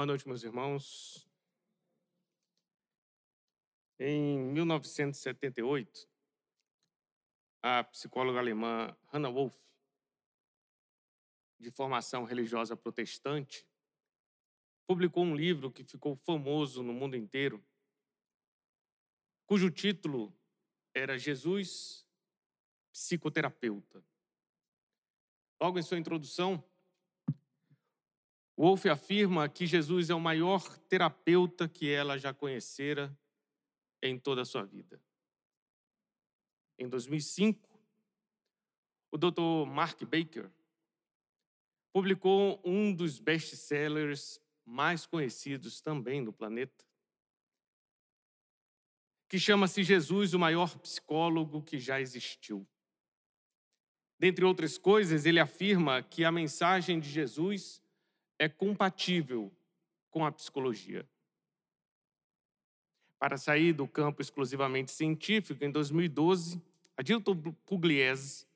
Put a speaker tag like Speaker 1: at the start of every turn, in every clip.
Speaker 1: Boa noite, meus irmãos. Em 1978, a psicóloga alemã Hannah Wolff, de formação religiosa protestante, publicou um livro que ficou famoso no mundo inteiro, cujo título era Jesus, psicoterapeuta. Logo em sua introdução, Wolff afirma que Jesus é o maior terapeuta que ela já conhecera em toda a sua vida. Em 2005, o Dr. Mark Baker publicou um dos best-sellers mais conhecidos também no planeta, que chama-se Jesus, o maior psicólogo que já existiu. Dentre outras coisas, ele afirma que a mensagem de Jesus é compatível com a psicologia. Para sair do campo exclusivamente científico, em 2012, Adilton Pugliese,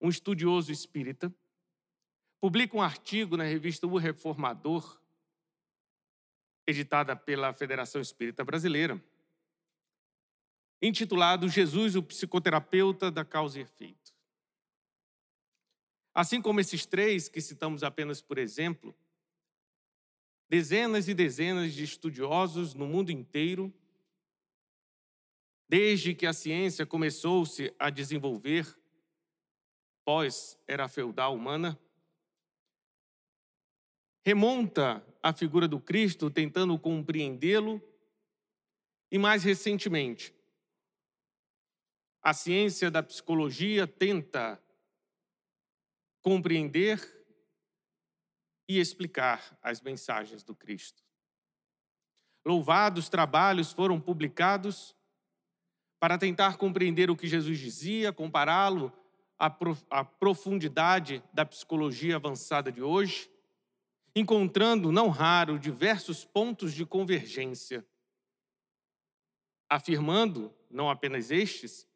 Speaker 1: um estudioso espírita, publica um artigo na revista O Reformador, editada pela Federação Espírita Brasileira, intitulado Jesus, o psicoterapeuta da causa e efeito. Assim como esses três que citamos apenas por exemplo, dezenas e dezenas de estudiosos no mundo inteiro, desde que a ciência começou-se a desenvolver pós-era feudal humana, remonta a figura do Cristo tentando compreendê-lo e mais recentemente, a ciência da psicologia tenta compreender e explicar as mensagens do Cristo. Louvados trabalhos foram publicados para tentar compreender o que Jesus dizia, compará-lo à profundidade da psicologia avançada de hoje, encontrando, não raro, diversos pontos de convergência, afirmando, não apenas estes,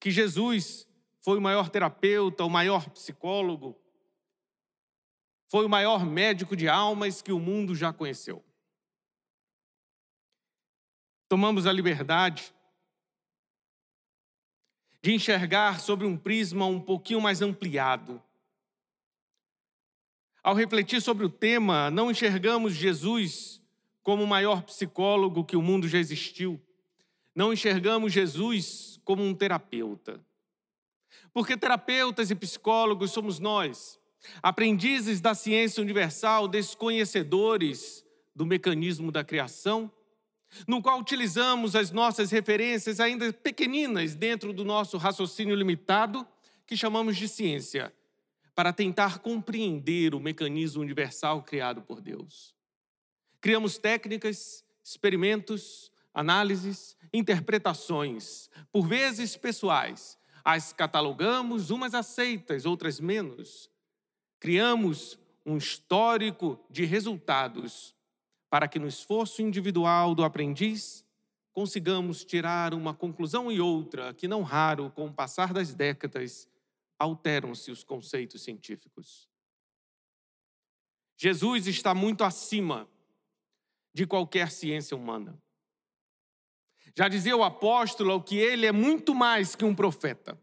Speaker 1: que Jesus foi o maior terapeuta, o maior psicólogo, foi o maior médico de almas que o mundo já conheceu. Tomamos a liberdade de enxergar sobre um prisma um pouquinho mais ampliado. Ao refletir sobre o tema, não enxergamos Jesus como o maior psicólogo que o mundo já existiu. Não enxergamos Jesus como um terapeuta. Porque terapeutas e psicólogos somos nós, aprendizes da ciência universal, desconhecedores do mecanismo da criação, no qual utilizamos as nossas referências ainda pequeninas dentro do nosso raciocínio limitado, que chamamos de ciência, para tentar compreender o mecanismo universal criado por Deus. Criamos técnicas, experimentos, análises, interpretações, por vezes pessoais, as catalogamos, umas aceitas, outras menos. Criamos um histórico de resultados para que no esforço individual do aprendiz consigamos tirar uma conclusão e outra que, não raro, com o passar das décadas, alteram-se os conceitos científicos. Jesus está muito acima de qualquer ciência humana. Já dizia o apóstolo que ele é muito mais que um profeta.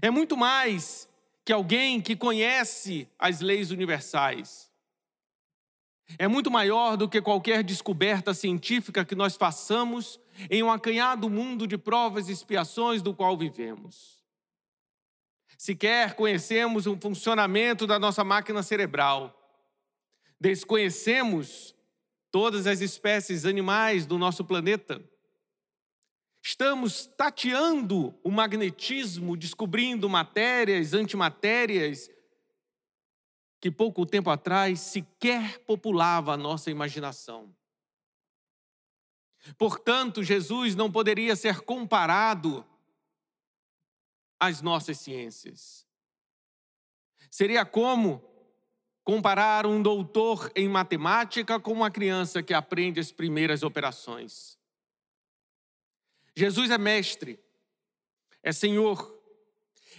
Speaker 1: É muito mais que alguém que conhece as leis universais. É muito maior do que qualquer descoberta científica que nós façamos em um acanhado mundo de provas e expiações do qual vivemos. Sequer conhecemos o funcionamento da nossa máquina cerebral. Desconhecemos todas as espécies animais do nosso planeta. Estamos tateando o magnetismo, descobrindo matérias, antimatérias, que pouco tempo atrás sequer populava a nossa imaginação. Portanto, Jesus não poderia ser comparado às nossas ciências. Seria como comparar um doutor em matemática com uma criança que aprende as primeiras operações. Jesus é mestre, é Senhor,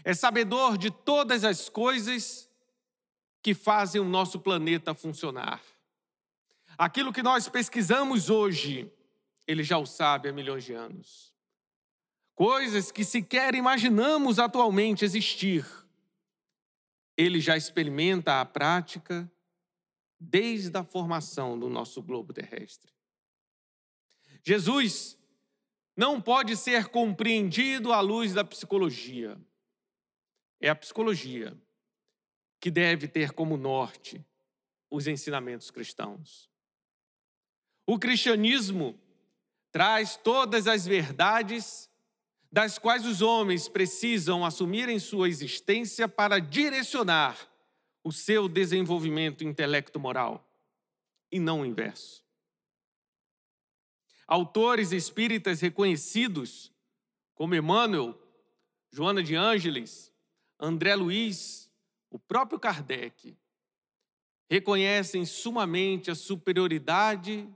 Speaker 1: é sabedor de todas as coisas que fazem o nosso planeta funcionar. Aquilo que nós pesquisamos hoje, ele já o sabe há milhões de anos. Coisas que sequer imaginamos atualmente existir, ele já experimenta a prática desde a formação do nosso globo terrestre. Jesus não pode ser compreendido à luz da psicologia. É a psicologia que deve ter como norte os ensinamentos cristãos. O cristianismo traz todas as verdades das quais os homens precisam assumir em sua existência para direcionar o seu desenvolvimento intelecto-moral, e não o inverso. Autores espíritas reconhecidos, como Emmanuel, Joana de Ângeles, André Luiz, o próprio Kardec, reconhecem sumamente a superioridade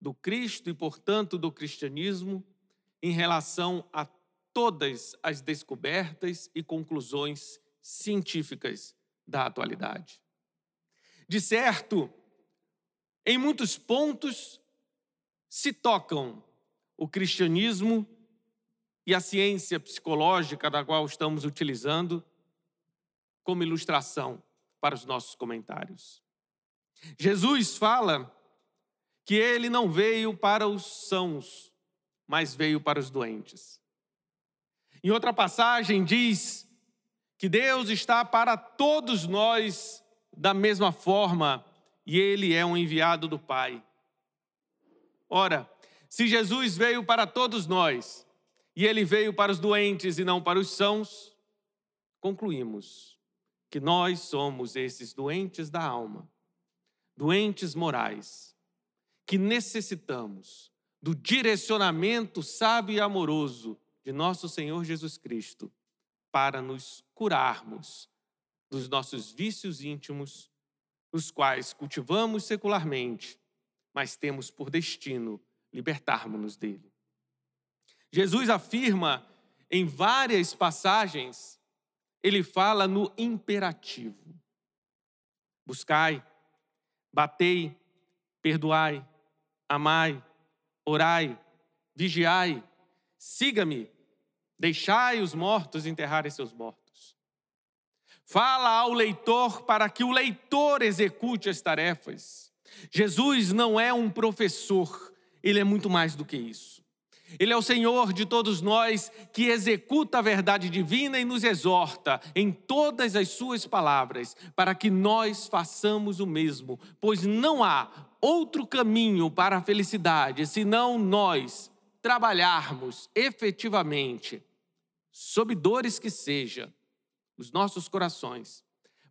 Speaker 1: do Cristo e, portanto, do cristianismo em relação a todas as descobertas e conclusões científicas da atualidade. De certo, em muitos pontos se tocam o cristianismo e a ciência psicológica da qual estamos utilizando como ilustração para os nossos comentários. Jesus fala que ele não veio para os sãos, mas veio para os doentes. Em outra passagem diz que Deus está para todos nós da mesma forma e ele é um enviado do Pai. Ora, se Jesus veio para todos nós e ele veio para os doentes e não para os sãos, concluímos que nós somos esses doentes da alma, doentes morais, que necessitamos do direcionamento sábio e amoroso de nosso Senhor Jesus Cristo para nos curarmos dos nossos vícios íntimos, os quais cultivamos secularmente, mas temos por destino libertarmos-nos dele. Jesus afirma em várias passagens, ele fala no imperativo: buscai, batei, perdoai, amai, orai, vigiai, siga-me, Deixai os mortos enterrarem seus mortos. Fala ao leitor para que o leitor execute as tarefas. Jesus não é um professor, ele é muito mais do que isso. Ele é o Senhor de todos nós que executa a verdade divina e nos exorta em todas as suas palavras para que nós façamos o mesmo, pois não há outro caminho para a felicidade senão nós trabalharmos efetivamente, sob dores que seja, os nossos corações,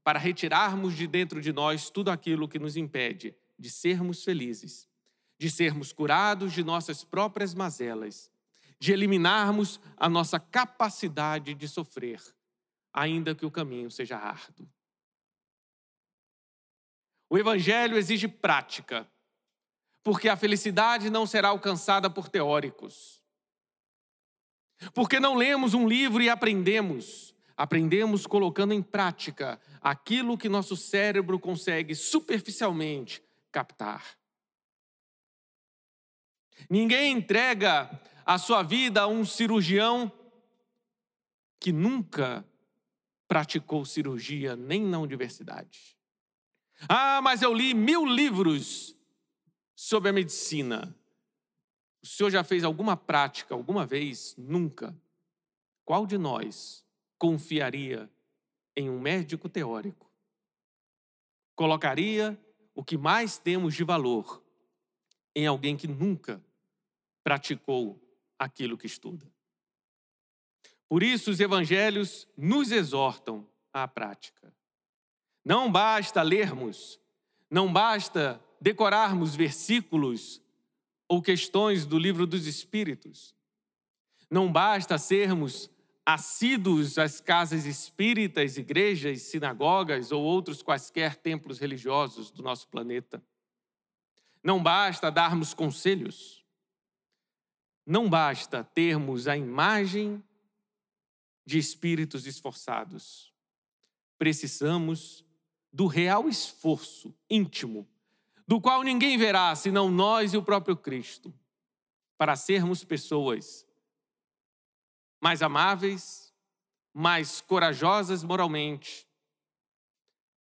Speaker 1: para retirarmos de dentro de nós tudo aquilo que nos impede de sermos felizes, de sermos curados de nossas próprias mazelas, de eliminarmos a nossa capacidade de sofrer, ainda que o caminho seja árduo. O Evangelho exige prática, porque a felicidade não será alcançada por teóricos. Porque não lemos um livro e aprendemos. Aprendemos colocando em prática aquilo que nosso cérebro consegue superficialmente captar. Ninguém entrega a sua vida a um cirurgião que nunca praticou cirurgia nem na universidade. Ah, mas eu li mil livros sobre a medicina. O senhor já fez alguma prática alguma vez? Nunca. Qual de nós confiaria em um médico teórico? Colocaria o que mais temos de valor em alguém que nunca praticou aquilo que estuda. Por isso, os evangelhos nos exortam à prática. Não basta lermos, não basta decorarmos versículos ou questões do livro dos Espíritos. Não basta sermos assíduos às casas espíritas, igrejas, sinagogas ou outros quaisquer templos religiosos do nosso planeta. Não basta darmos conselhos. Não basta termos a imagem de espíritos esforçados. Precisamos do real esforço íntimo, do qual ninguém verá senão nós e o próprio Cristo, para sermos pessoas mais amáveis, mais corajosas moralmente,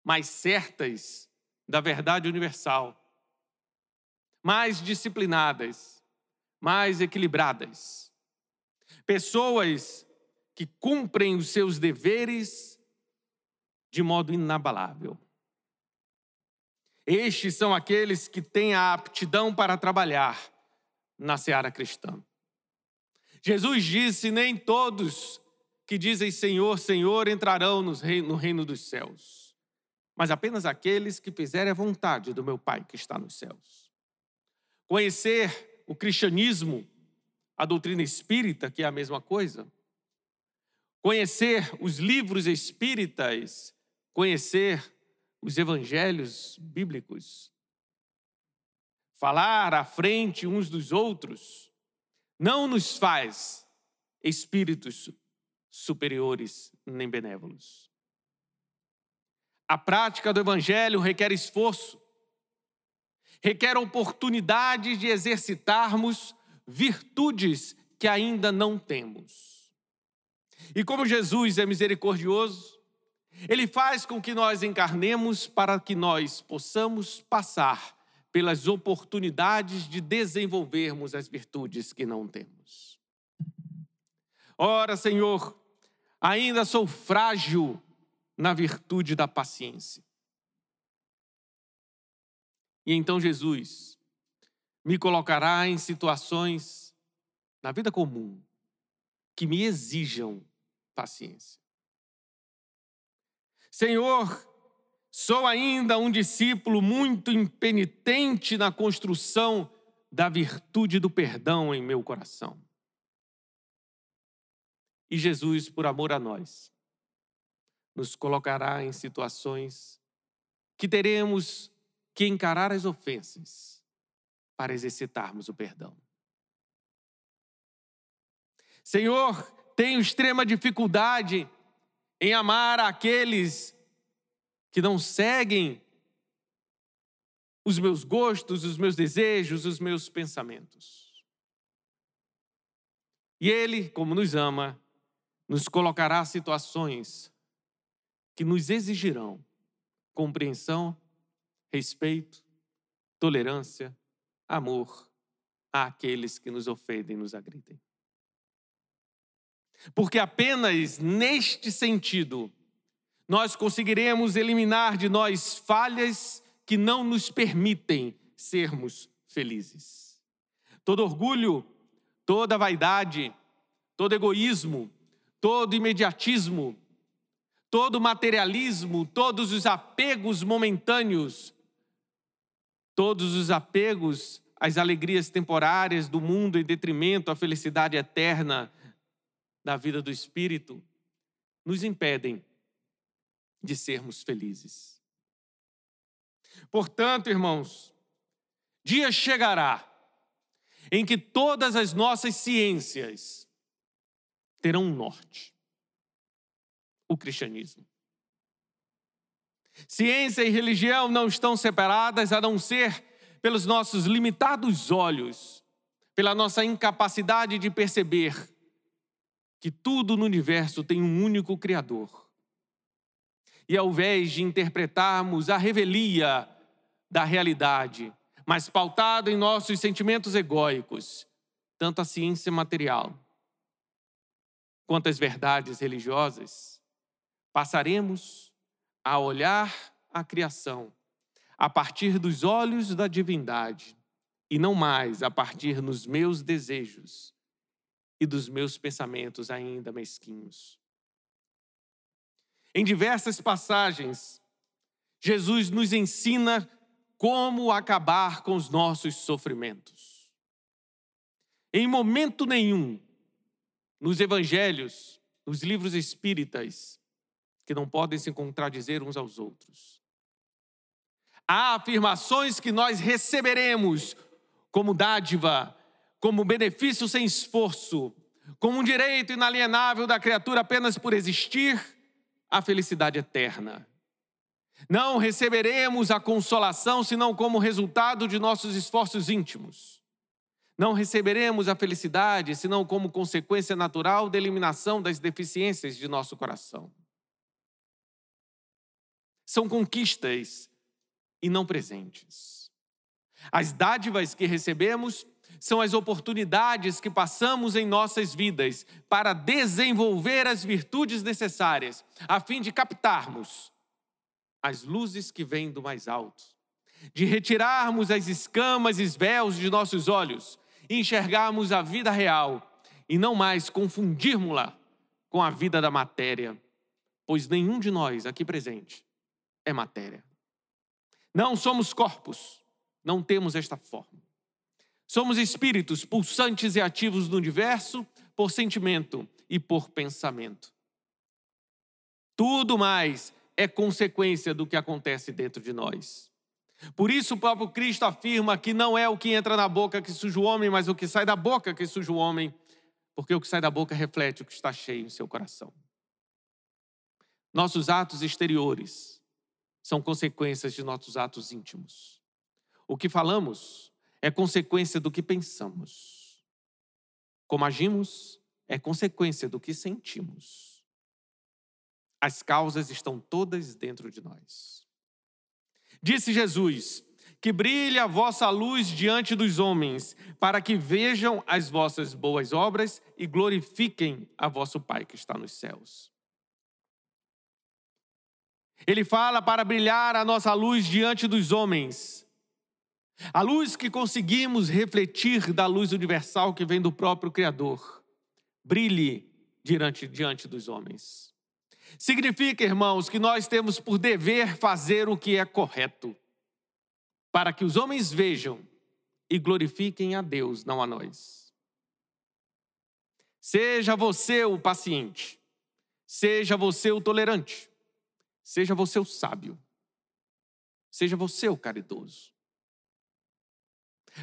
Speaker 1: mais certas da verdade universal, mais disciplinadas, mais equilibradas. Pessoas que cumprem os seus deveres de modo inabalável. Estes são aqueles que têm a aptidão para trabalhar na seara cristã. Jesus disse: Nem todos que dizem Senhor, Senhor entrarão no reino dos céus, mas apenas aqueles que fizerem a vontade do meu Pai que está nos céus. Conhecer o cristianismo, a doutrina espírita, que é a mesma coisa, conhecer os livros espíritas, conhecer os evangelhos bíblicos, falar à frente uns dos outros, não nos faz espíritos superiores nem benévolos. A prática do evangelho requer esforço, requer oportunidade de exercitarmos virtudes que ainda não temos. E como Jesus é misericordioso, ele faz com que nós encarnemos para que nós possamos passar pelas oportunidades de desenvolvermos as virtudes que não temos. Ora, Senhor, ainda sou frágil na virtude da paciência. E então Jesus me colocará em situações na vida comum que me exijam paciência. Senhor, sou ainda um discípulo muito impenitente na construção da virtude do perdão em meu coração. E Jesus, por amor a nós, nos colocará em situações que teremos que encarar as ofensas para exercitarmos o perdão. Senhor, tenho extrema dificuldade em amar aqueles que não seguem os meus gostos, os meus desejos, os meus pensamentos. E Ele, como nos ama, nos colocará situações que nos exigirão compreensão, respeito, tolerância, amor àqueles que nos ofendem e nos agridem. Porque apenas neste sentido nós conseguiremos eliminar de nós falhas que não nos permitem sermos felizes. Todo orgulho, toda vaidade, todo egoísmo, todo imediatismo, todo materialismo, todos os apegos momentâneos, todos os apegos às alegrias temporárias do mundo em detrimento à felicidade eterna da vida do Espírito nos impedem de sermos felizes. Portanto, irmãos, dia chegará em que todas as nossas ciências terão um norte: o cristianismo. Ciência e religião não estão separadas a não ser pelos nossos limitados olhos, pela nossa incapacidade de perceber que tudo no universo tem um único Criador. E ao invés de interpretarmos a revelia da realidade, mas pautado em nossos sentimentos egóicos, tanto a ciência material quanto as verdades religiosas, passaremos a olhar a criação a partir dos olhos da divindade e não mais a partir dos meus desejos e dos meus pensamentos ainda mesquinhos. Em diversas passagens, Jesus nos ensina como acabar com os nossos sofrimentos. Em momento nenhum, nos evangelhos, nos livros espíritas, que não podem se contradizer uns aos outros, há afirmações que nós receberemos como dádiva como benefício sem esforço, como um direito inalienável da criatura apenas por existir, a felicidade eterna. Não receberemos a consolação senão como resultado de nossos esforços íntimos. Não receberemos a felicidade senão como consequência natural da eliminação das deficiências de nosso coração. São conquistas e não presentes. As dádivas que recebemos são as oportunidades que passamos em nossas vidas para desenvolver as virtudes necessárias, a fim de captarmos as luzes que vêm do mais alto, de retirarmos as escamas e véus de nossos olhos e enxergarmos a vida real e não mais confundirmos-la com a vida da matéria, pois nenhum de nós aqui presente é matéria. Não somos corpos, não temos esta forma. Somos espíritos pulsantes e ativos no universo por sentimento e por pensamento. Tudo mais é consequência do que acontece dentro de nós. Por isso, o próprio Cristo afirma que não é o que entra na boca que suja o homem, mas o que sai da boca que suja o homem, porque o que sai da boca reflete o que está cheio em seu coração. Nossos atos exteriores são consequências de nossos atos íntimos. O que falamos é consequência do que pensamos. Como agimos é consequência do que sentimos. As causas estão todas dentro de nós. Disse Jesus: Que brilhe a vossa luz diante dos homens, para que vejam as vossas boas obras e glorifiquem a vosso Pai que está nos céus. Ele fala para brilhar a nossa luz diante dos homens. A luz que conseguimos refletir da luz universal que vem do próprio Criador. Brilhe diante, diante dos homens. Significa, irmãos, que nós temos por dever fazer o que é correto, para que os homens vejam e glorifiquem a Deus, não a nós. Seja você o paciente, seja você o tolerante, seja você o sábio, seja você o caridoso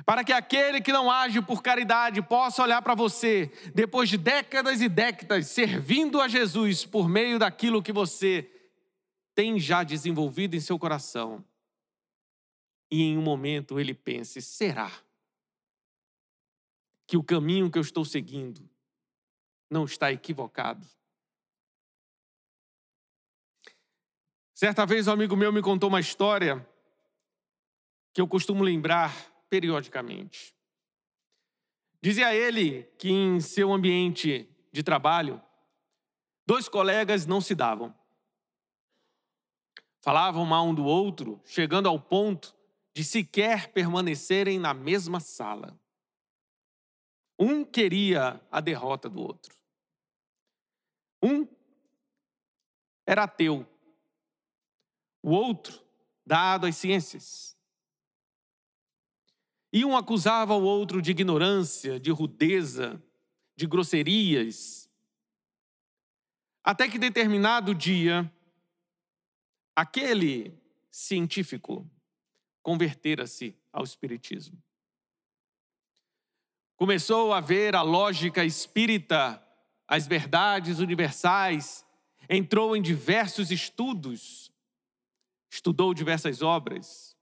Speaker 1: para que aquele que não age por caridade possa olhar para você, depois de décadas e décadas servindo a Jesus por meio daquilo que você tem já desenvolvido em seu coração, e em um momento ele pense: será que o caminho que eu estou seguindo não está equivocado? Certa vez um amigo meu me contou uma história que eu costumo lembrar periodicamente. Dizia ele que em seu ambiente de trabalho, dois colegas não se davam. Falavam mal um do outro, chegando ao ponto de sequer permanecerem na mesma sala. Um queria a derrota do outro. Um era ateu, o outro dado às ciências. E um acusava o outro de ignorância, de rudeza, de grosserias. Até que determinado dia, aquele científico convertera-se ao Espiritismo. Começou a ver a lógica espírita, as verdades universais, entrou em diversos estudos, estudou diversas obras,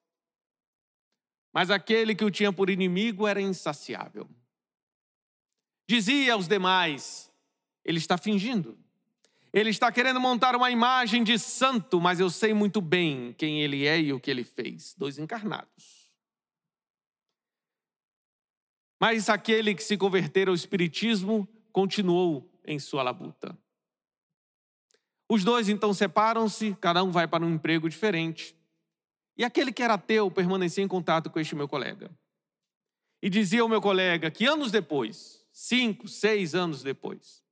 Speaker 1: mas aquele que o tinha por inimigo era insaciável. Dizia aos demais: ele está fingindo. Ele está querendo montar uma imagem de santo, mas eu sei muito bem quem ele é e o que ele fez. Dois encarnados. Mas aquele que se convertera ao Espiritismo continuou em sua labuta. Os dois então separam-se, cada um vai para um emprego diferente. E aquele que era ateu permanecia em contato com este meu colega. E dizia ao meu colega que anos depois, cinco, seis anos depois,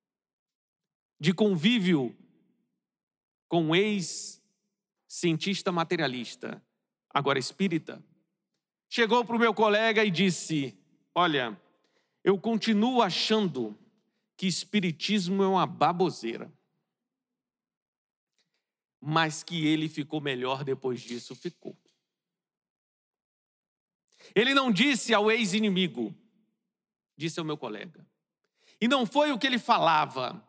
Speaker 1: de convívio com um ex-cientista materialista, agora espírita, chegou para o meu colega e disse: Olha, eu continuo achando que espiritismo é uma baboseira mas que ele ficou melhor depois disso, ficou. Ele não disse ao ex-inimigo, disse ao meu colega. E não foi o que ele falava,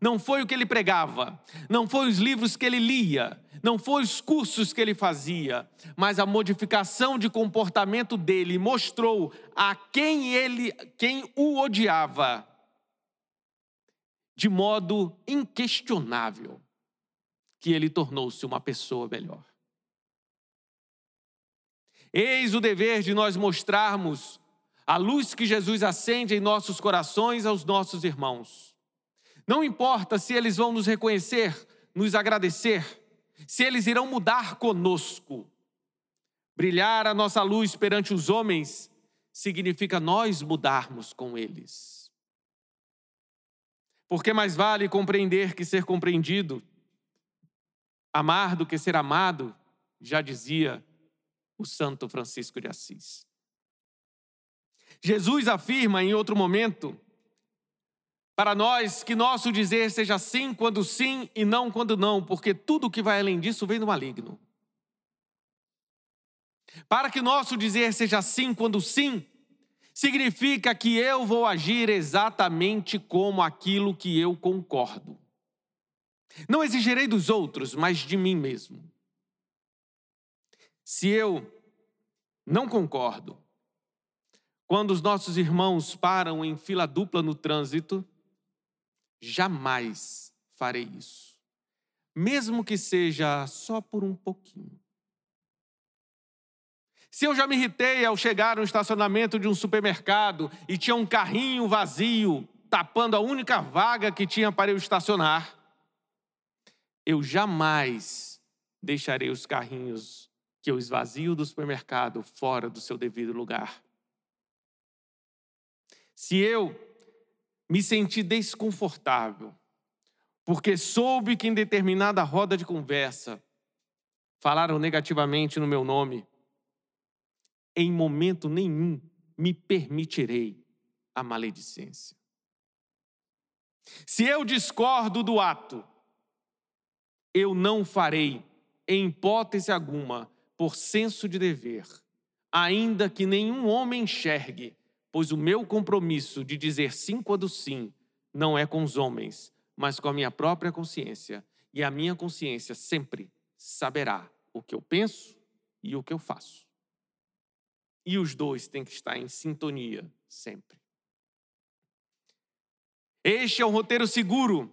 Speaker 1: não foi o que ele pregava, não foi os livros que ele lia, não foi os cursos que ele fazia, mas a modificação de comportamento dele mostrou a quem ele, quem o odiava, de modo inquestionável, que ele tornou-se uma pessoa melhor. Eis o dever de nós mostrarmos a luz que Jesus acende em nossos corações aos nossos irmãos. Não importa se eles vão nos reconhecer, nos agradecer, se eles irão mudar conosco. Brilhar a nossa luz perante os homens significa nós mudarmos com eles. Porque mais vale compreender que ser compreendido, amar do que ser amado, já dizia o Santo Francisco de Assis. Jesus afirma em outro momento para nós que nosso dizer seja sim quando sim e não quando não, porque tudo que vai além disso vem do maligno. Para que nosso dizer seja sim quando sim, significa que eu vou agir exatamente como aquilo que eu concordo. Não exigirei dos outros, mas de mim mesmo. Se eu não concordo, quando os nossos irmãos param em fila dupla no trânsito, jamais farei isso, mesmo que seja só por um pouquinho. Se eu já me irritei ao chegar no estacionamento de um supermercado e tinha um carrinho vazio tapando a única vaga que tinha para eu estacionar, eu jamais deixarei os carrinhos que eu esvazio do supermercado fora do seu devido lugar. Se eu me senti desconfortável, porque soube que em determinada roda de conversa falaram negativamente no meu nome, em momento nenhum me permitirei a maledicência. Se eu discordo do ato, eu não farei, em hipótese alguma, por senso de dever, ainda que nenhum homem enxergue, pois o meu compromisso de dizer sim quando sim não é com os homens, mas com a minha própria consciência, e a minha consciência sempre saberá o que eu penso e o que eu faço. E os dois têm que estar em sintonia sempre. Este é o roteiro seguro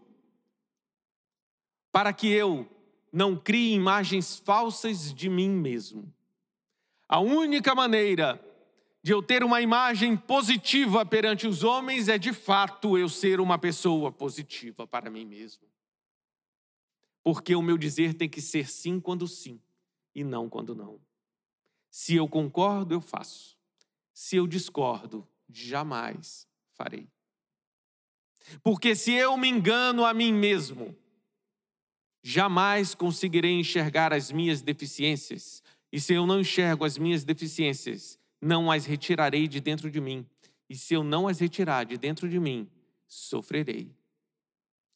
Speaker 1: para que eu não crie imagens falsas de mim mesmo. A única maneira de eu ter uma imagem positiva perante os homens é de fato eu ser uma pessoa positiva para mim mesmo. Porque o meu dizer tem que ser sim quando sim e não quando não. Se eu concordo, eu faço. Se eu discordo, jamais farei. Porque se eu me engano a mim mesmo, jamais conseguirei enxergar as minhas deficiências. E se eu não enxergo as minhas deficiências, não as retirarei de dentro de mim. E se eu não as retirar de dentro de mim, sofrerei.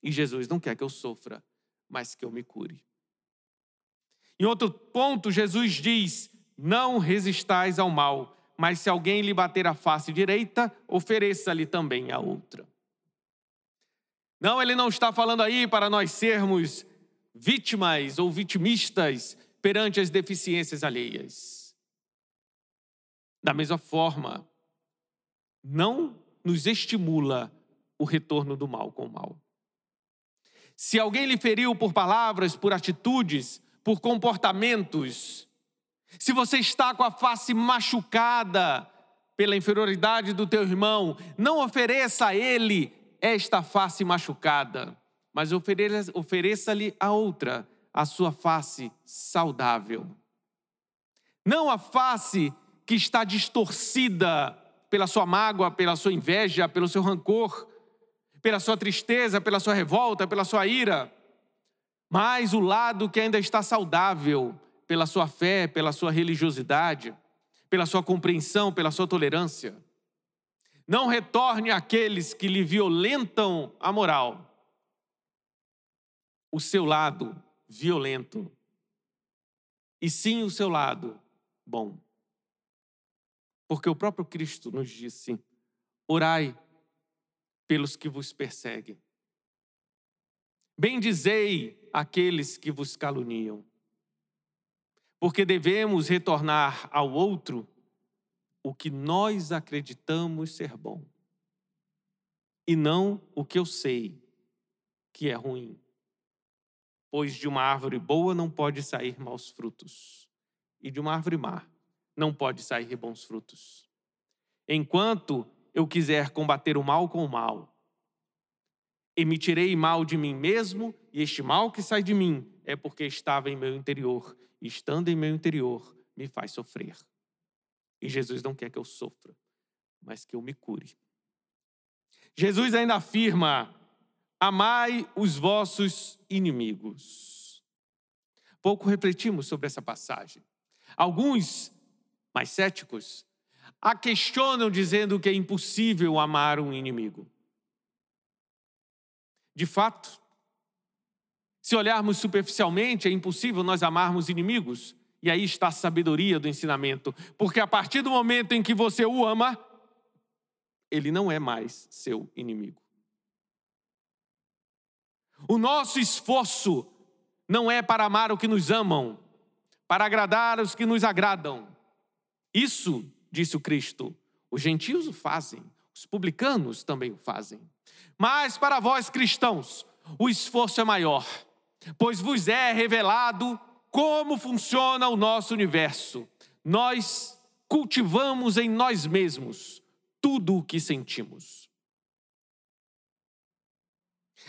Speaker 1: E Jesus não quer que eu sofra, mas que eu me cure. Em outro ponto, Jesus diz: Não resistais ao mal, mas se alguém lhe bater a face direita, ofereça-lhe também a outra. Não, ele não está falando aí para nós sermos vítimas ou vitimistas perante as deficiências alheias. Da mesma forma, não nos estimula o retorno do mal com o mal. Se alguém lhe feriu por palavras, por atitudes, por comportamentos, se você está com a face machucada pela inferioridade do teu irmão, não ofereça a ele esta face machucada mas ofereça-lhe a outra, a sua face saudável. Não a face que está distorcida pela sua mágoa, pela sua inveja, pelo seu rancor, pela sua tristeza, pela sua revolta, pela sua ira, mas o lado que ainda está saudável pela sua fé, pela sua religiosidade, pela sua compreensão, pela sua tolerância. Não retorne àqueles que lhe violentam a moral o seu lado violento, e sim o seu lado bom. Porque o próprio Cristo nos disse: orai pelos que vos perseguem. Bendizei aqueles que vos caluniam, porque devemos retornar ao outro o que nós acreditamos ser bom, e não o que eu sei que é ruim. Pois de uma árvore boa não pode sair maus frutos, e de uma árvore má não pode sair bons frutos. Enquanto eu quiser combater o mal com o mal, emitirei mal de mim mesmo, e este mal que sai de mim é porque estava em meu interior, e estando em meu interior, me faz sofrer. E Jesus não quer que eu sofra, mas que eu me cure. Jesus ainda afirma: amai os vossos inimigos. Pouco refletimos sobre essa passagem. Alguns, mais céticos, a questionam dizendo que é impossível amar um inimigo. De fato, se olharmos superficialmente, é impossível nós amarmos inimigos. E aí está a sabedoria do ensinamento, porque a partir do momento em que você o ama, ele não é mais seu inimigo. O nosso esforço não é para amar o que nos amam, para agradar os que nos agradam. Isso, disse o Cristo, os gentios o fazem, os publicanos também o fazem. Mas para vós cristãos, o esforço é maior, pois vos é revelado como funciona o nosso universo. Nós cultivamos em nós mesmos tudo o que sentimos.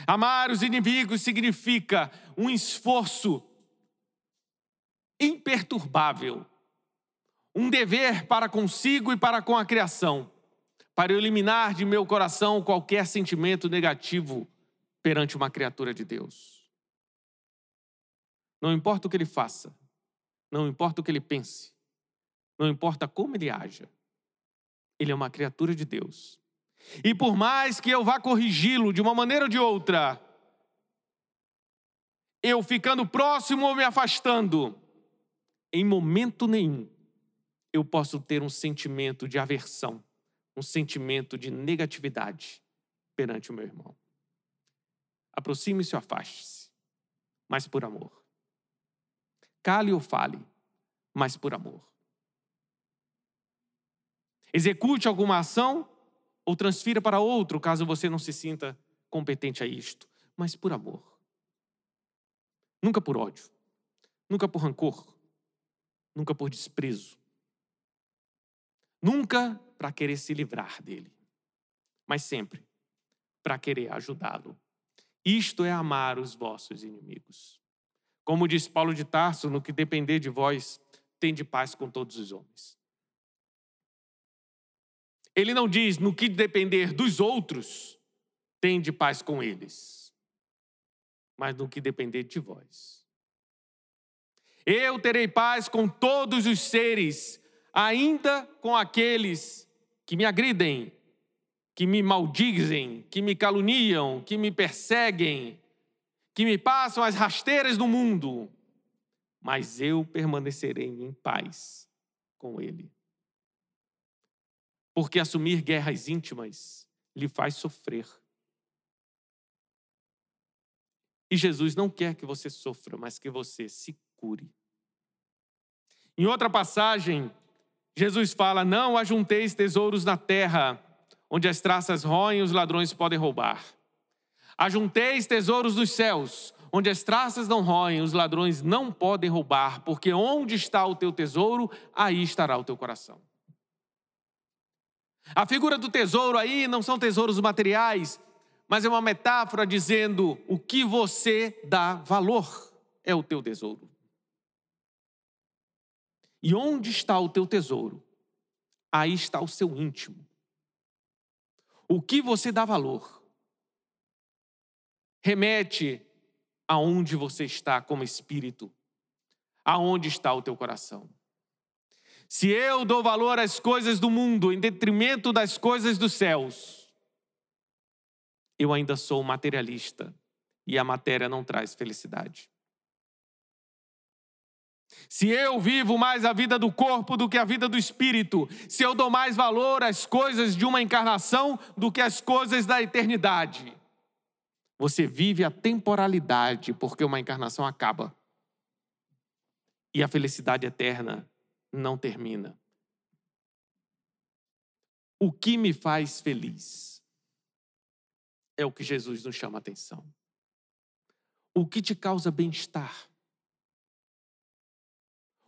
Speaker 1: Amar os inimigos significa um esforço imperturbável, um dever para consigo e para com a criação, para eliminar de meu coração qualquer sentimento negativo perante uma criatura de Deus. Não importa o que ele faça, não importa o que ele pense, não importa como ele haja, ele é uma criatura de Deus. E por mais que eu vá corrigi-lo de uma maneira ou de outra, eu ficando próximo ou me afastando, em momento nenhum eu posso ter um sentimento de aversão, um sentimento de negatividade perante o meu irmão. Aproxime-se ou afaste-se, mas por amor. Cale ou fale, mas por amor. Execute alguma ação ou transfira para outro, caso você não se sinta competente a isto, mas por amor. Nunca por ódio, nunca por rancor, nunca por desprezo. Nunca para querer se livrar dele, mas sempre para querer ajudá-lo. Isto é amar os vossos inimigos. Como diz Paulo de Tarso, no que depender de vós, tende paz com todos os homens. Ele não diz no que depender dos outros, tem de paz com eles, mas no que depender de vós. Eu terei paz com todos os seres, ainda com aqueles que me agridem, que me maldizem, que me caluniam, que me perseguem, que me passam as rasteiras do mundo, mas eu permanecerei em paz com ele porque assumir guerras íntimas lhe faz sofrer. E Jesus não quer que você sofra, mas que você se cure. Em outra passagem, Jesus fala: Não ajunteis tesouros na terra, onde as traças roem e os ladrões podem roubar. Ajunteis tesouros dos céus, onde as traças não roem, os ladrões não podem roubar, porque onde está o teu tesouro, aí estará o teu coração. A figura do tesouro aí não são tesouros materiais, mas é uma metáfora dizendo o que você dá valor é o teu tesouro. E onde está o teu tesouro? Aí está o seu íntimo. O que você dá valor remete aonde você está como espírito, aonde está o teu coração. Se eu dou valor às coisas do mundo em detrimento das coisas dos céus, eu ainda sou materialista e a matéria não traz felicidade. Se eu vivo mais a vida do corpo do que a vida do espírito, se eu dou mais valor às coisas de uma encarnação do que às coisas da eternidade, Você vive a temporalidade porque uma encarnação acaba. E a felicidade eterna não termina. O que me faz feliz é o que Jesus nos chama a atenção. O que te causa bem-estar?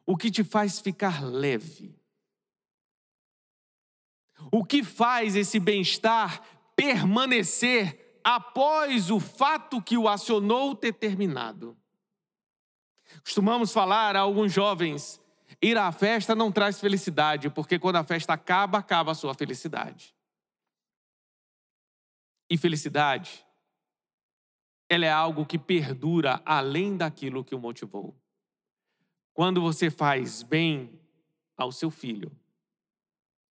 Speaker 1: O que te faz ficar leve? O que faz esse bem-estar permanecer após o fato que o acionou ter terminado? Costumamos falar a alguns jovens: ir à festa não traz felicidade, porque quando a festa acaba, acaba a sua felicidade. E felicidade ela é algo que perdura além daquilo que o motivou. Quando você faz bem ao seu filho,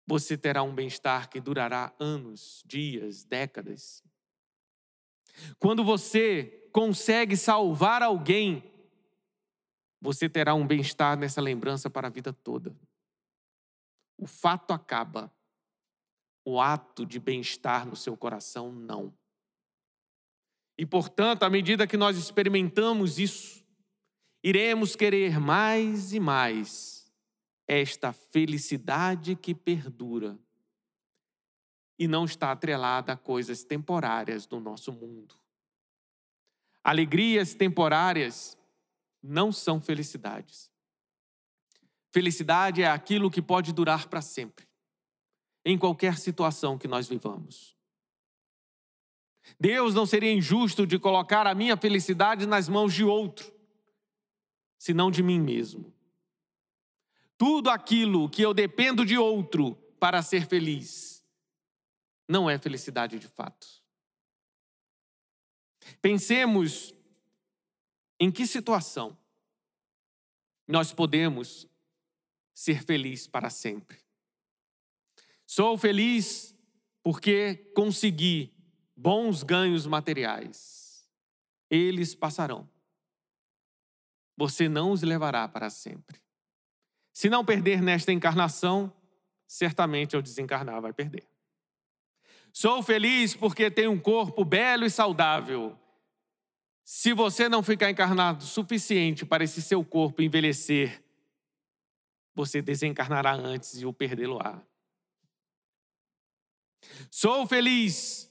Speaker 1: você terá um bem-estar que durará anos, dias, décadas. Quando você consegue salvar alguém, você terá um bem-estar nessa lembrança para a vida toda. O fato acaba, o ato de bem-estar no seu coração não. E, portanto, à medida que nós experimentamos isso, iremos querer mais e mais esta felicidade que perdura e não está atrelada a coisas temporárias do nosso mundo. Alegrias temporárias não são felicidades. Felicidade é aquilo que pode durar para sempre, em qualquer situação que nós vivamos. Deus não seria injusto de colocar a minha felicidade nas mãos de outro, senão de mim mesmo. Tudo aquilo que eu dependo de outro para ser feliz não é felicidade de fato. Pensemos em que situação nós podemos ser felizes para sempre. Sou feliz porque consegui bons ganhos materiais. Eles passarão. Você não os levará para sempre. Se não perder nesta encarnação, certamente ao desencarnar vai perder. Sou feliz porque tenho um corpo belo e saudável. Se você não ficar encarnado o suficiente para esse seu corpo envelhecer, você desencarnará antes e o perdê-lo-á. Sou feliz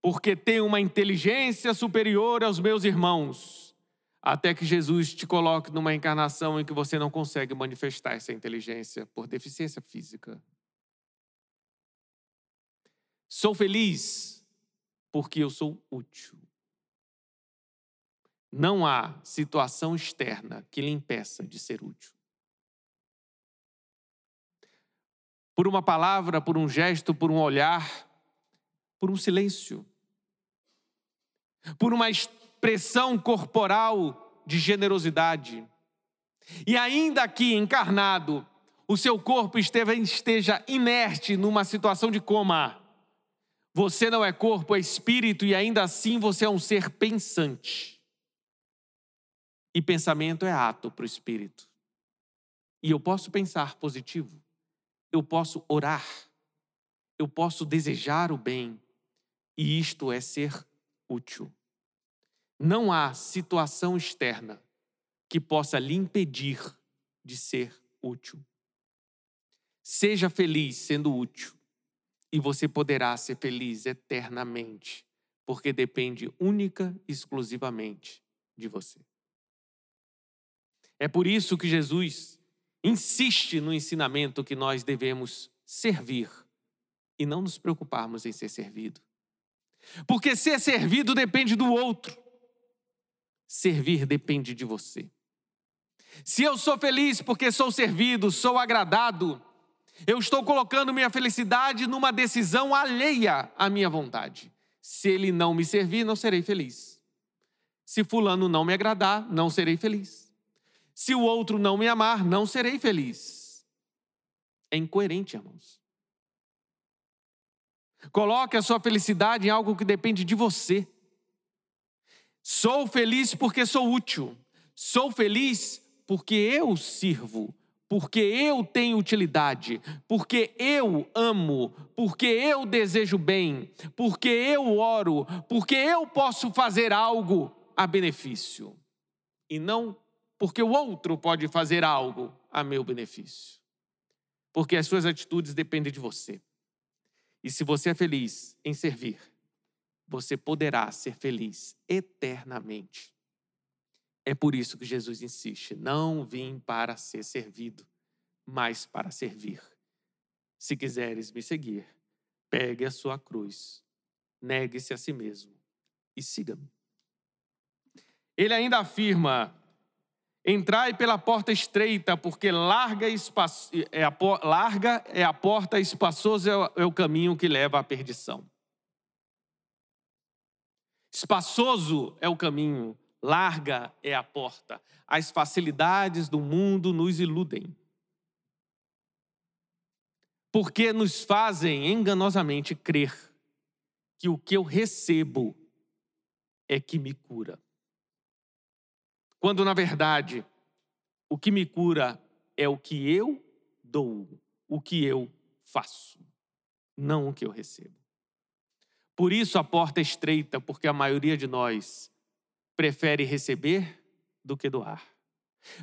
Speaker 1: porque tenho uma inteligência superior aos meus irmãos, até que Jesus te coloque numa encarnação em que você não consegue manifestar essa inteligência por deficiência física. Sou feliz porque eu sou útil. Não há situação externa que lhe impeça de ser útil. Por uma palavra, por um gesto, por um olhar, por um silêncio, por uma expressão corporal de generosidade. E ainda aqui encarnado, o seu corpo esteja inerte numa situação de coma. Você não é corpo, é espírito e ainda assim você é um ser pensante. E pensamento é ato para o espírito. E eu posso pensar positivo, eu posso orar, eu posso desejar o bem, e isto é ser útil. Não há situação externa que possa lhe impedir de ser útil. Seja feliz sendo útil, e você poderá ser feliz eternamente, porque depende única e exclusivamente de você. É por isso que Jesus insiste no ensinamento que nós devemos servir e não nos preocuparmos em ser servido. Porque ser servido depende do outro. Servir depende de você. Se eu sou feliz porque sou servido, sou agradado, eu estou colocando minha felicidade numa decisão alheia à minha vontade. Se ele não me servir, não serei feliz. Se fulano não me agradar, não serei feliz. Se o outro não me amar, não serei feliz. É incoerente, irmãos. Coloque a sua felicidade em algo que depende de você. Sou feliz porque sou útil. Sou feliz porque eu sirvo porque eu tenho utilidade, porque eu amo, porque eu desejo bem, porque eu oro, porque eu posso fazer algo a benefício, e não porque o outro pode fazer algo a meu benefício. Porque as suas atitudes dependem de você. E se você é feliz em servir, você poderá ser feliz eternamente. É por isso que Jesus insiste: não vim para ser servido, mas para servir. Se quiseres me seguir, pegue a sua cruz, negue-se a si mesmo e siga-me. Ele ainda afirma: Entrai pela porta estreita, porque larga, é, a, larga é a porta, espaçoso é o, é o caminho que leva à perdição. Espaçoso é o caminho, larga é a porta. As facilidades do mundo nos iludem. Porque nos fazem enganosamente crer que o que eu recebo é que me cura. Quando, na verdade, o que me cura é o que eu dou, o que eu faço, não o que eu recebo. Por isso a porta é estreita, porque a maioria de nós prefere receber do que doar.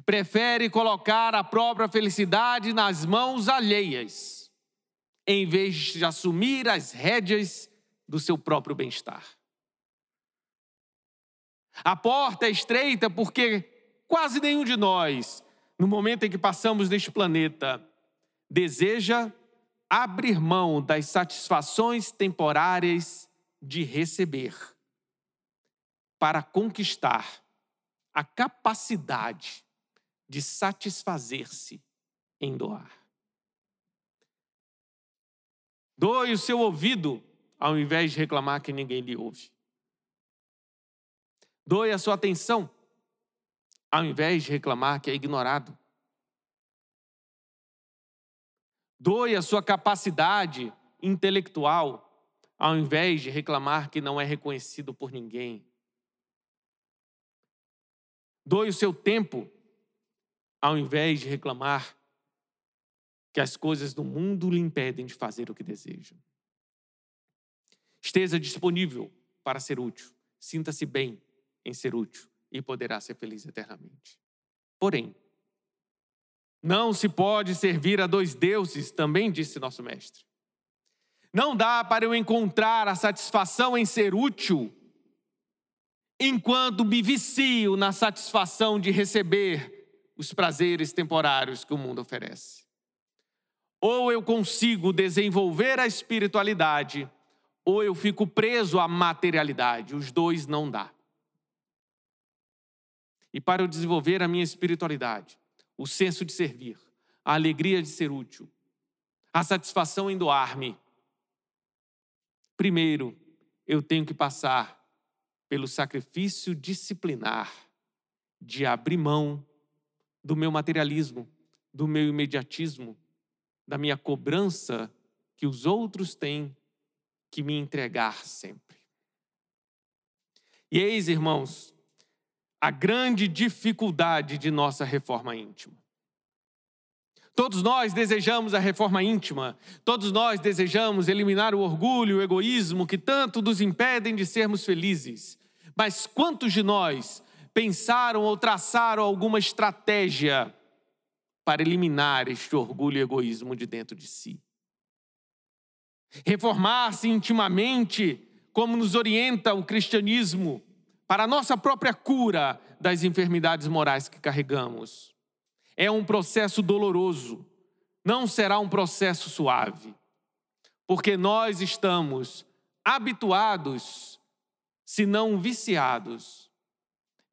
Speaker 1: Prefere colocar a própria felicidade nas mãos alheias, em vez de assumir as rédeas do seu próprio bem-estar. A porta é estreita porque quase nenhum de nós, no momento em que passamos neste planeta, deseja abrir mão das satisfações temporárias de receber para conquistar a capacidade de satisfazer-se em doar. Doe o seu ouvido ao invés de reclamar que ninguém lhe ouve. Doe a sua atenção, ao invés de reclamar que é ignorado. Doe a sua capacidade intelectual, ao invés de reclamar que não é reconhecido por ninguém. Doe o seu tempo, ao invés de reclamar que as coisas do mundo lhe impedem de fazer o que deseja. Esteja disponível para ser útil. Sinta-se bem em ser útil e poderá ser feliz eternamente. Porém, não se pode servir a dois deuses, também disse nosso mestre. Não dá para eu encontrar a satisfação em ser útil enquanto me vicio na satisfação de receber os prazeres temporários que o mundo oferece. Ou eu consigo desenvolver a espiritualidade, ou eu fico preso à materialidade. Os dois não dá e para eu desenvolver a minha espiritualidade, o senso de servir, a alegria de ser útil, a satisfação em doar-me. Primeiro, eu tenho que passar pelo sacrifício disciplinar de abrir mão do meu materialismo, do meu imediatismo, da minha cobrança que os outros têm que me entregar sempre. E eis, irmãos, a grande dificuldade de nossa reforma íntima. Todos nós desejamos a reforma íntima, todos nós desejamos eliminar o orgulho, o egoísmo que tanto nos impedem de sermos felizes. Mas quantos de nós pensaram ou traçaram alguma estratégia para eliminar este orgulho e egoísmo de dentro de si? Reformar-se intimamente, como nos orienta o cristianismo, para a nossa própria cura das enfermidades morais que carregamos. É um processo doloroso, não será um processo suave, porque nós estamos habituados, se não viciados,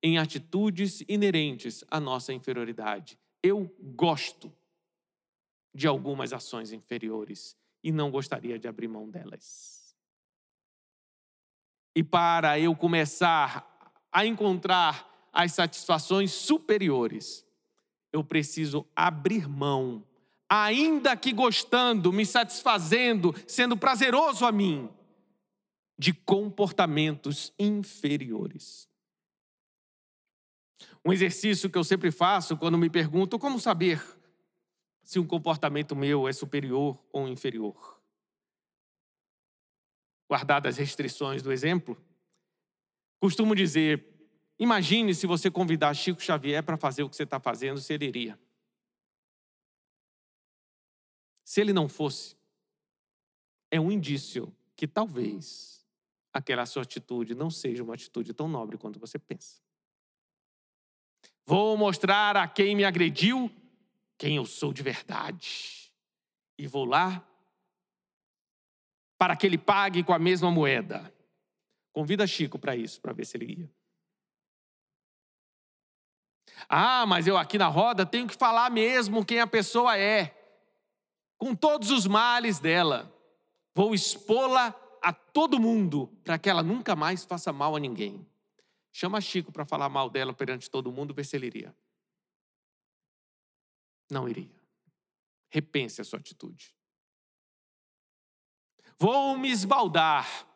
Speaker 1: em atitudes inerentes à nossa inferioridade. Eu gosto de algumas ações inferiores e não gostaria de abrir mão delas. E para eu começar a encontrar as satisfações superiores, eu preciso abrir mão, ainda que gostando, me satisfazendo, sendo prazeroso a mim, de comportamentos inferiores. Um exercício que eu sempre faço quando me pergunto como saber se um comportamento meu é superior ou inferior. Guardadas as restrições do exemplo, costumo dizer: imagine se você convidar Chico Xavier para fazer o que você está fazendo, se ele iria. Se ele não fosse, é um indício que talvez aquela sua atitude não seja uma atitude tão nobre quanto você pensa. Vou mostrar a quem me agrediu quem eu sou de verdade. E vou lá para que ele pague com a mesma moeda. Convida Chico para isso, para ver se ele ia. Ah, mas eu aqui na roda tenho que falar mesmo quem a pessoa é, com todos os males dela. Vou expô-la a todo mundo para que ela nunca mais faça mal a ninguém. Chama Chico para falar mal dela perante todo mundo, ver se ele iria. Não iria. Repense a sua atitude. Vou me esbaldar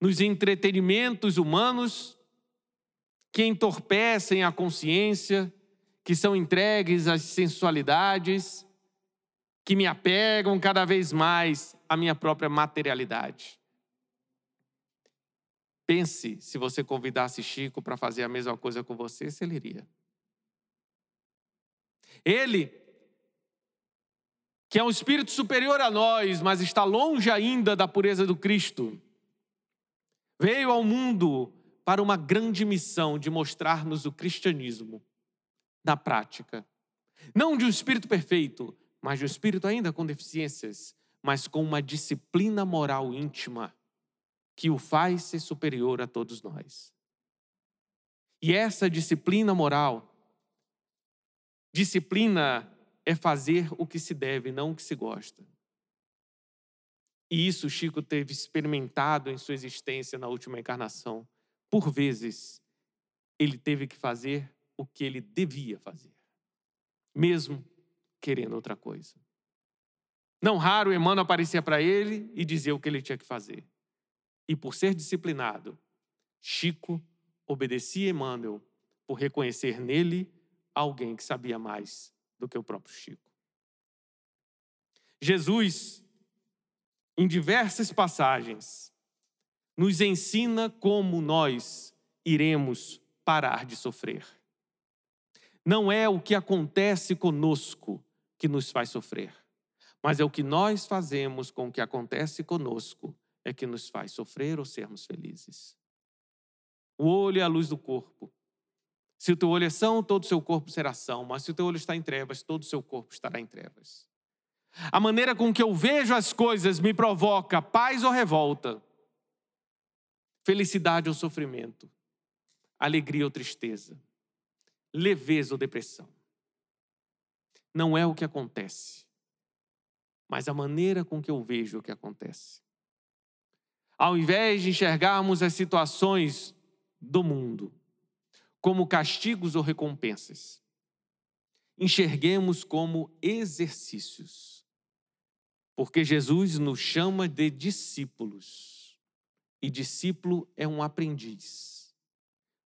Speaker 1: nos entretenimentos humanos que entorpecem a consciência, que são entregues às sensualidades, que me apegam cada vez mais à minha própria materialidade. Pense se você convidasse Chico para fazer a mesma coisa com você, se ele iria. Ele, que é um espírito superior a nós, mas está longe ainda da pureza do Cristo, veio ao mundo para uma grande missão de mostrar-nos o cristianismo na prática. Não de um espírito perfeito, mas de um espírito ainda com deficiências, mas com uma disciplina moral íntima que o faz ser superior a todos nós. E essa disciplina moral, disciplina é fazer o que se deve, não o que se gosta. E isso Chico teve experimentado em sua existência na última encarnação. Por vezes, ele teve que fazer o que ele devia fazer, mesmo querendo outra coisa. Não raro, Emmanuel aparecia para ele e dizia o que ele tinha que fazer. E por ser disciplinado, Chico obedecia Emmanuel por reconhecer nele alguém que sabia mais do que o próprio Chico. Jesus, em diversas passagens, nos ensina como nós iremos parar de sofrer. Não é o que acontece conosco que nos faz sofrer, mas é o que nós fazemos com o que acontece conosco é que nos faz sofrer ou sermos felizes. O olho é a luz do corpo. Se o teu olho é são, todo o seu corpo será são, mas se o teu olho está em trevas, todo o seu corpo estará em trevas. A maneira com que eu vejo as coisas me provoca paz ou revolta, felicidade ou sofrimento, alegria ou tristeza, leveza ou depressão. Não é o que acontece, mas a maneira com que eu vejo o que acontece. Ao invés de enxergarmos as situações do mundo como castigos ou recompensas, enxerguemos como exercícios. Porque Jesus nos chama de discípulos, e discípulo é um aprendiz.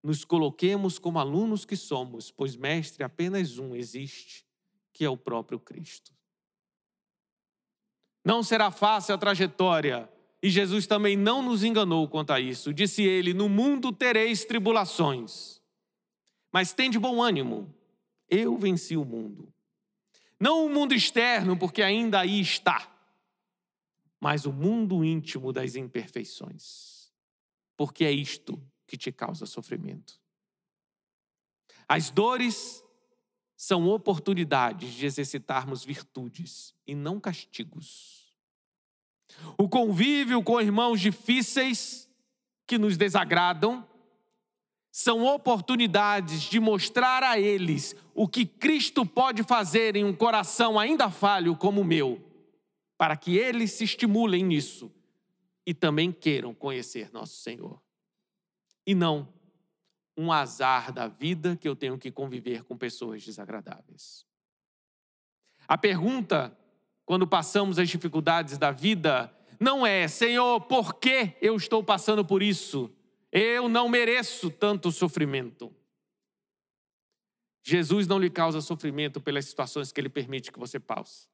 Speaker 1: Nos coloquemos como alunos que somos, pois mestre apenas um existe, que é o próprio Cristo. Não será fácil a trajetória e Jesus também não nos enganou quanto a isso. Disse ele: No mundo tereis tribulações, mas tende bom ânimo, eu venci o mundo. Não o mundo externo, porque ainda aí está, mas o mundo íntimo das imperfeições, porque é isto que te causa sofrimento. As dores são oportunidades de exercitarmos virtudes e não castigos. O convívio com irmãos difíceis que nos desagradam são oportunidades de mostrar a eles o que Cristo pode fazer em um coração ainda falho como o meu, para que eles se estimulem nisso e também queiram conhecer nosso Senhor. E não um azar da vida que eu tenho que conviver com pessoas desagradáveis. A pergunta quando passamos as dificuldades da vida, não é, Senhor, por que eu estou passando por isso? Eu não mereço tanto sofrimento. Jesus não lhe causa sofrimento pelas situações que ele permite que você passe.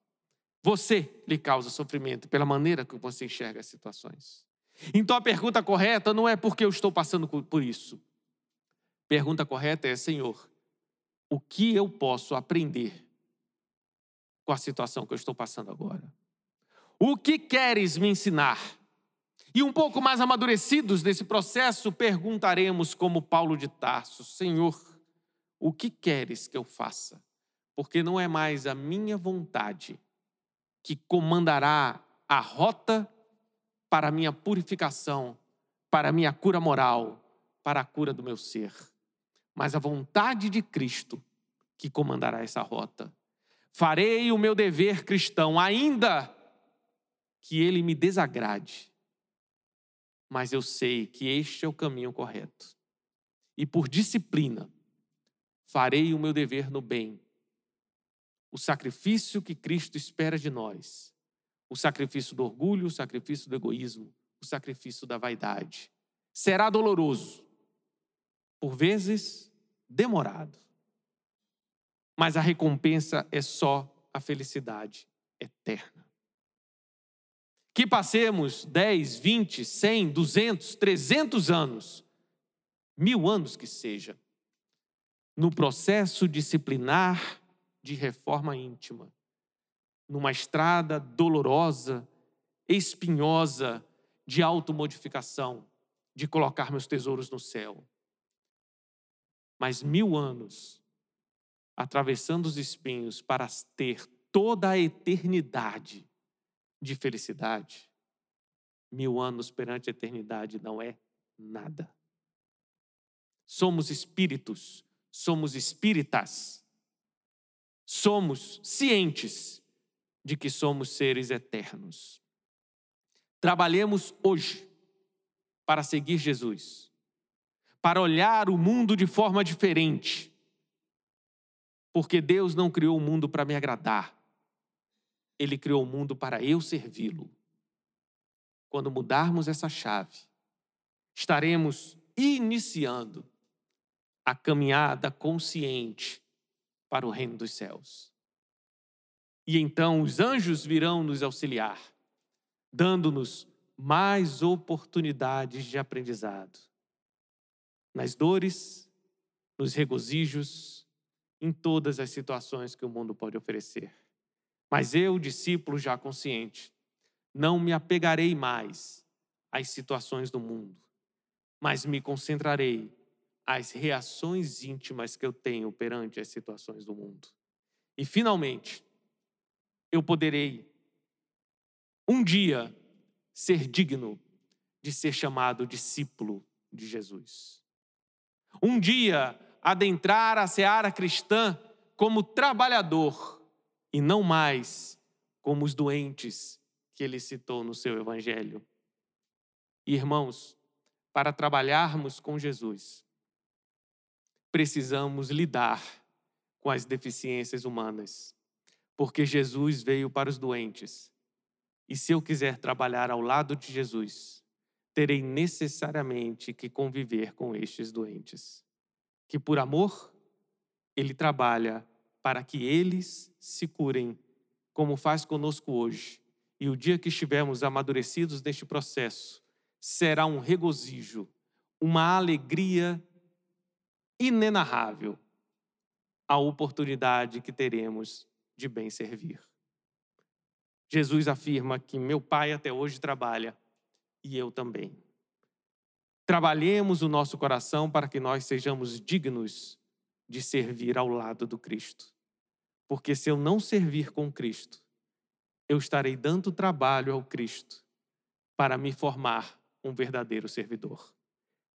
Speaker 1: Você lhe causa sofrimento pela maneira que você enxerga as situações. Então a pergunta correta não é porque eu estou passando por isso. Pergunta correta é: Senhor, o que eu posso aprender com a situação que eu estou passando agora? O que queres me ensinar? E um pouco mais amadurecidos nesse processo, perguntaremos, como Paulo de Tarso: Senhor, o que queres que eu faça? Porque não é mais a minha vontade que comandará a rota para a minha purificação, para a minha cura moral, para a cura do meu ser, mas a vontade de Cristo que comandará essa rota. Farei o meu dever cristão, ainda que ele me desagrade, mas eu sei que este é o caminho correto. E por disciplina, farei o meu dever no bem. O sacrifício que Cristo espera de nós. O sacrifício do orgulho, o sacrifício do egoísmo, o sacrifício da vaidade. Será doloroso, por vezes demorado. Mas a recompensa é só a felicidade eterna. Que passemos 10, 20, 100, 200, 300 anos, mil anos que seja, no processo disciplinar de reforma íntima, numa estrada dolorosa, espinhosa de automodificação, de colocar meus tesouros no céu. Mas mil anos atravessando os espinhos para ter toda a eternidade de felicidade, mil anos perante a eternidade não é nada. Somos espíritos somos espíritas, somos cientes de que somos seres eternos. Trabalhemos hoje para seguir Jesus, para olhar o mundo de forma diferente, porque Deus não criou o mundo para me agradar, Ele criou o mundo para eu servi-lo. Quando mudarmos essa chave, estaremos iniciando a caminhada consciente para o reino dos céus. E então os anjos virão nos auxiliar, dando-nos mais oportunidades de aprendizado. Nas dores, nos regozijos, em todas as situações que o mundo pode oferecer. Mas eu, discípulo já consciente, não me apegarei mais às situações do mundo, mas me concentrarei as reações íntimas que eu tenho perante as situações do mundo. E, finalmente, eu poderei, um dia, ser digno de ser chamado discípulo de Jesus. Um dia, adentrar a seara cristã como trabalhador e não mais como os doentes que ele citou no seu evangelho. Irmãos, para trabalharmos com Jesus, precisamos lidar com as deficiências humanas, porque Jesus veio para os doentes. E se eu quiser trabalhar ao lado de Jesus, terei necessariamente que conviver com estes doentes. Que por amor, ele trabalha para que eles se curem, como faz conosco hoje. E o dia que estivermos amadurecidos neste processo, será um regozijo, uma alegria inenarrável a oportunidade que teremos de bem servir. Jesus afirma que meu Pai até hoje trabalha e eu também. Trabalhemos o nosso coração para que nós sejamos dignos de servir ao lado do Cristo. Porque se eu não servir com Cristo, eu estarei dando trabalho ao Cristo para me formar um verdadeiro servidor.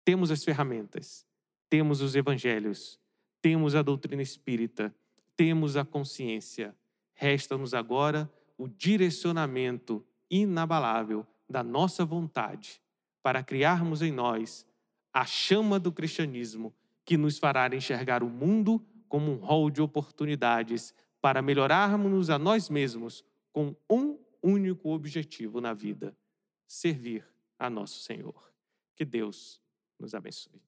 Speaker 1: Temos as ferramentas, temos os evangelhos, temos a doutrina espírita, temos a consciência. Resta-nos agora o direcionamento inabalável da nossa vontade para criarmos em nós a chama do cristianismo que nos fará enxergar o mundo como um rol de oportunidades para melhorarmos a nós mesmos com um único objetivo na vida: servir a nosso Senhor. Que Deus nos abençoe.